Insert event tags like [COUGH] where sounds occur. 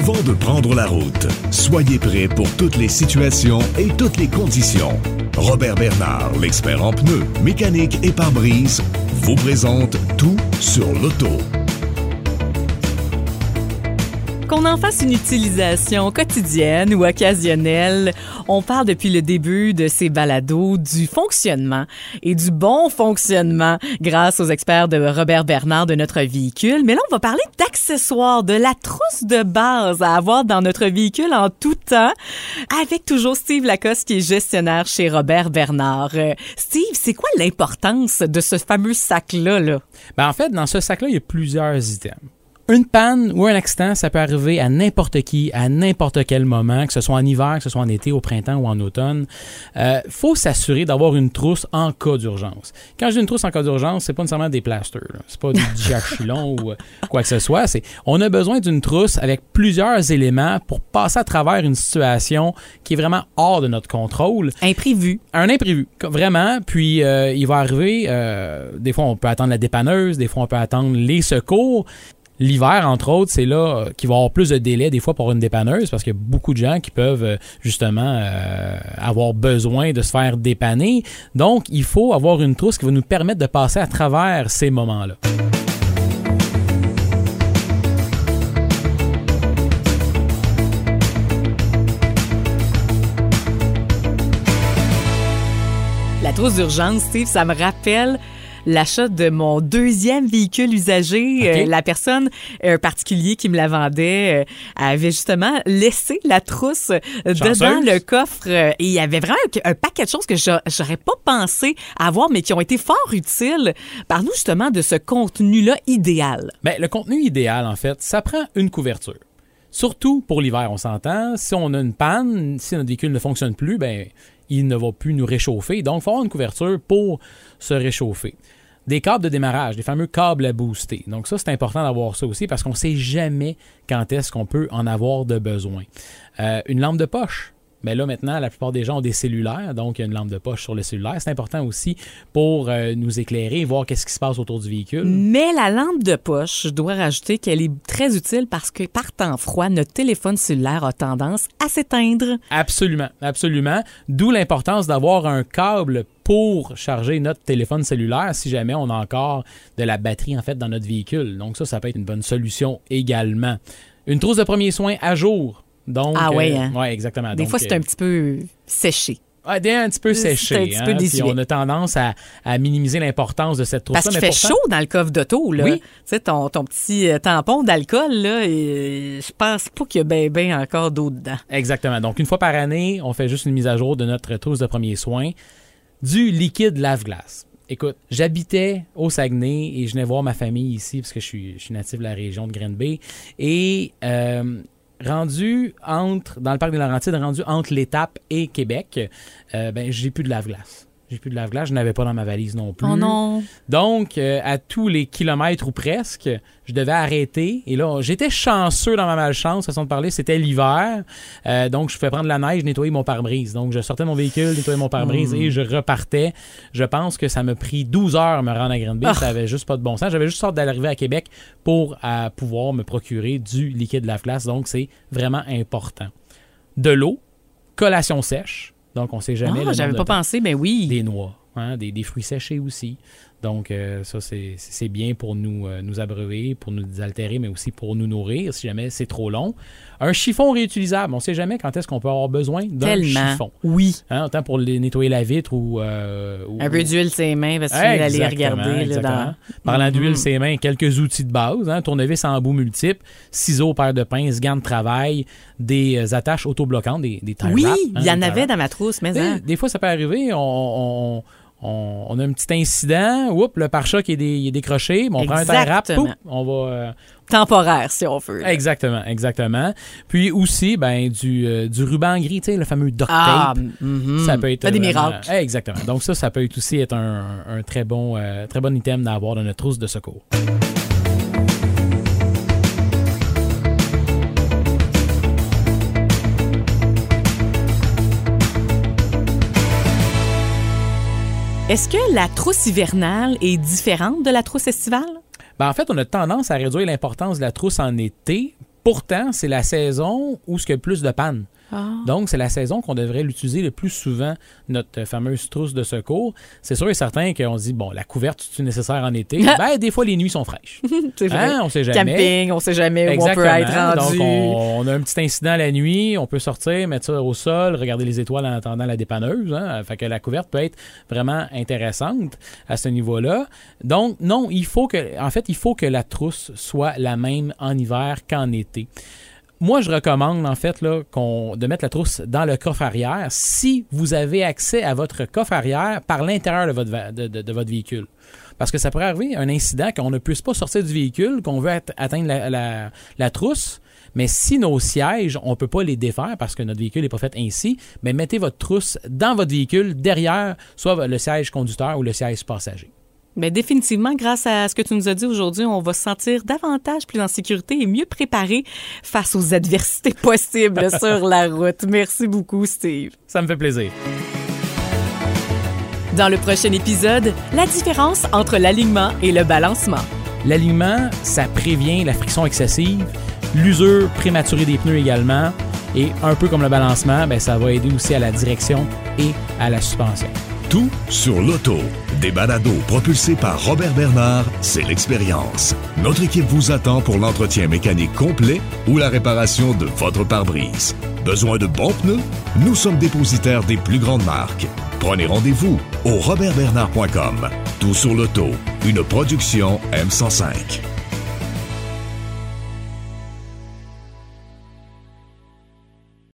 Avant de prendre la route, soyez prêt pour toutes les situations et toutes les conditions. Robert Bernard, l'expert en pneus, mécanique et pare-brise, vous présente tout sur l'auto. Qu'on en fasse une utilisation quotidienne ou occasionnelle, on parle depuis le début de ces balados du fonctionnement et du bon fonctionnement grâce aux experts de Robert Bernard de notre véhicule. Mais là, on va parler d'accessoires, de la trousse de base à avoir dans notre véhicule en tout temps avec toujours Steve Lacoste qui est gestionnaire chez Robert Bernard. Euh, Steve, c'est quoi l'importance de ce fameux sac-là? Là? Ben, en fait, dans ce sac-là, il y a plusieurs items. Une panne ou un accident, ça peut arriver à n'importe qui, à n'importe quel moment, que ce soit en hiver, que ce soit en été, au printemps ou en automne. Euh, faut s'assurer d'avoir une trousse en cas d'urgence. Quand je dis une trousse en cas d'urgence, c'est pas nécessairement des plasters, c'est pas du [LAUGHS] diachylon ou euh, quoi que ce soit. C'est on a besoin d'une trousse avec plusieurs éléments pour passer à travers une situation qui est vraiment hors de notre contrôle. Imprévu. Un imprévu, vraiment. Puis euh, il va arriver, euh, des fois on peut attendre la dépanneuse, des fois on peut attendre les secours. L'hiver, entre autres, c'est là euh, qu'il va y avoir plus de délai des fois pour une dépanneuse parce qu'il y a beaucoup de gens qui peuvent euh, justement euh, avoir besoin de se faire dépanner. Donc, il faut avoir une trousse qui va nous permettre de passer à travers ces moments-là. La trousse d'urgence, Steve, ça me rappelle l'achat de mon deuxième véhicule usagé. Euh, la personne, un particulier qui me la vendait, euh, avait justement laissé la trousse euh, Chanceuse? dedans le coffre. et il y avait vraiment un, un paquet de choses que j'a- j'aurais pas pensé avoir, mais qui ont été fort utiles. Parle-nous justement de ce contenu-là idéal. Ben, le contenu idéal, en fait, ça prend une couverture. Surtout pour l'hiver, on s'entend. Si on a une panne, si notre véhicule ne fonctionne plus, ben, il ne va plus nous réchauffer. Donc, il faut avoir une couverture pour se réchauffer. Des câbles de démarrage, des fameux câbles à booster. Donc, ça, c'est important d'avoir ça aussi parce qu'on ne sait jamais quand est-ce qu'on peut en avoir de besoin. Euh, une lampe de poche. Mais là, maintenant, la plupart des gens ont des cellulaires, donc il y a une lampe de poche sur le cellulaire. C'est important aussi pour euh, nous éclairer, voir qu'est-ce qui se passe autour du véhicule. Mais la lampe de poche, je dois rajouter qu'elle est très utile parce que par temps froid, notre téléphone cellulaire a tendance à s'éteindre. Absolument, absolument. D'où l'importance d'avoir un câble pour charger notre téléphone cellulaire si jamais on a encore de la batterie en fait dans notre véhicule. Donc ça, ça peut être une bonne solution également. Une trousse de premiers soins à jour. Donc, Ah ouais, euh, hein? ouais, exactement. Des Donc, fois, c'est euh, un petit peu séché. des- un petit peu C'est séché. un petit peu hein, puis on a tendance à, à minimiser l'importance de cette trousse Parce qu'il fait chaud dans le coffre d'auto, là. Oui. Tu sais, ton, ton petit euh, tampon d'alcool, là, et je pense pas qu'il y a ben, ben encore d'eau dedans. Exactement. Donc, une fois par année, on fait juste une mise à jour de notre trousse de premiers soins du liquide lave-glace. Écoute, j'habitais au Saguenay et je venais voir ma famille ici parce que je suis, je suis natif de la région de Green Bay. Et euh, rendu entre, dans le parc des Laurentides, rendu entre l'étape et Québec, euh, ben, j'ai plus de lave-glace. J'ai plus de lave-glace, je n'avais pas dans ma valise non plus. Oh non! Donc, euh, à tous les kilomètres ou presque, je devais arrêter. Et là, j'étais chanceux dans ma malchance, façon de parler. C'était l'hiver. Euh, donc, je pouvais prendre la neige, nettoyer mon pare-brise. Donc, je sortais mon véhicule, nettoyais mon pare-brise et je repartais. Je pense que ça m'a pris 12 heures me rendre à Grande Ah. Ça avait juste pas de bon sens. J'avais juste sorte d'arriver à Québec pour euh, pouvoir me procurer du liquide lave-glace. Donc, c'est vraiment important. De l'eau, collation sèche. Donc, on sait jamais. Ah, j'avais pas pensé, mais oui. des noix, hein, des, des fruits séchés aussi. Donc, euh, ça, c'est bien pour nous, euh, nous abreuver, pour nous désaltérer, mais aussi pour nous nourrir si jamais c'est trop long. Un chiffon réutilisable, on ne sait jamais quand est-ce qu'on peut avoir besoin d'un chiffon. Oui. Hein, autant pour les nettoyer la vitre ou... euh, ou- Un peu d'huile ses mains parce qu'il Ouais, exactement, regarder. Là, dans... Parlant d'huile, Mhm. ses mains, quelques outils de base, hein, tournevis en bout multiple, ciseaux, paire de pinces, gants de travail, des attaches autobloquantes, des, des Oui, wraps, il hein, y des en avait dans ma trousse, mais sais, hein. Des fois, ça peut arriver, on, on- on- on a un petit incident, oups, le pare-choc est, dé- il est décroché, mais on prend un pouf, on va... euh, temporaire, si on veut. là. exactement, exactement. Puis aussi, ben, du, euh, du ruban gris, tu sais, le fameux duct Ah, tape. mhm. Ça peut être Fait des vraiment- miracles. Eh, Exactement. Donc ça, ça peut être aussi être un, un très bon, euh, très bon item d'avoir dans notre trousse de secours. Est-ce que la trousse hivernale est différente de la trousse estivale? Ben, en fait, on a tendance à réduire l'importance de la trousse en été Pourtant, c'est la saison où qu'il y a plus de panne. Ah. Donc, c'est la saison qu'on devrait l'utiliser le plus souvent, notre fameuse trousse de secours. C'est sûr et certain qu'on se dit, bon, la couverte, c'est nécessaire en été? [LAUGHS] ben, des fois, les nuits sont fraîches. [LAUGHS] C'est vrai. Hein, on sait jamais. Camping, on sait jamais où on peut Exactement. être rendu. Donc, on, on a un petit incident la nuit, on peut sortir, mettre ça au sol, regarder les étoiles en attendant la dépanneuse. Hein? Fait que la couverte peut être vraiment intéressante à ce niveau-là. Donc, non, il faut que, en fait, il faut que la trousse soit la même en hiver qu'en été. Moi, je recommande en fait là, de mettre la trousse dans le coffre arrière si vous avez accès à votre coffre arrière par l'intérieur de votre, véhicule. Parce que ça pourrait arriver un incident qu'on ne puisse pas sortir du véhicule, qu'on veut at- atteindre la, la- trousse, mais si nos sièges, on peut pas les défaire parce que notre véhicule n'est pas fait ainsi, mais mettez votre trousse dans votre véhicule derrière soit le siège conducteur ou le siège passager. Mais définitivement, grâce à ce que tu nous as dit aujourd'hui, on va se sentir davantage plus en sécurité et mieux préparé face aux adversités [LAUGHS] possibles sur la route. Merci beaucoup, Steve. Ça me fait plaisir. Dans le prochain épisode, la différence entre l'alignement et le balancement. L'alignement, ça prévient la friction excessive, l'usure prématurée des pneus également, et un peu comme le balancement, ben, ça va aider aussi à la direction et à la suspension. Tout sur l'auto. Des balados propulsés par Robert Bernard, c'est l'expérience. Notre équipe vous attend pour l'entretien mécanique complet ou la réparation de votre pare-brise. Besoin de bons pneus? Nous sommes dépositaires des plus grandes marques. Prenez rendez-vous au robertbernard.com. Tout sur l'auto, une production M105.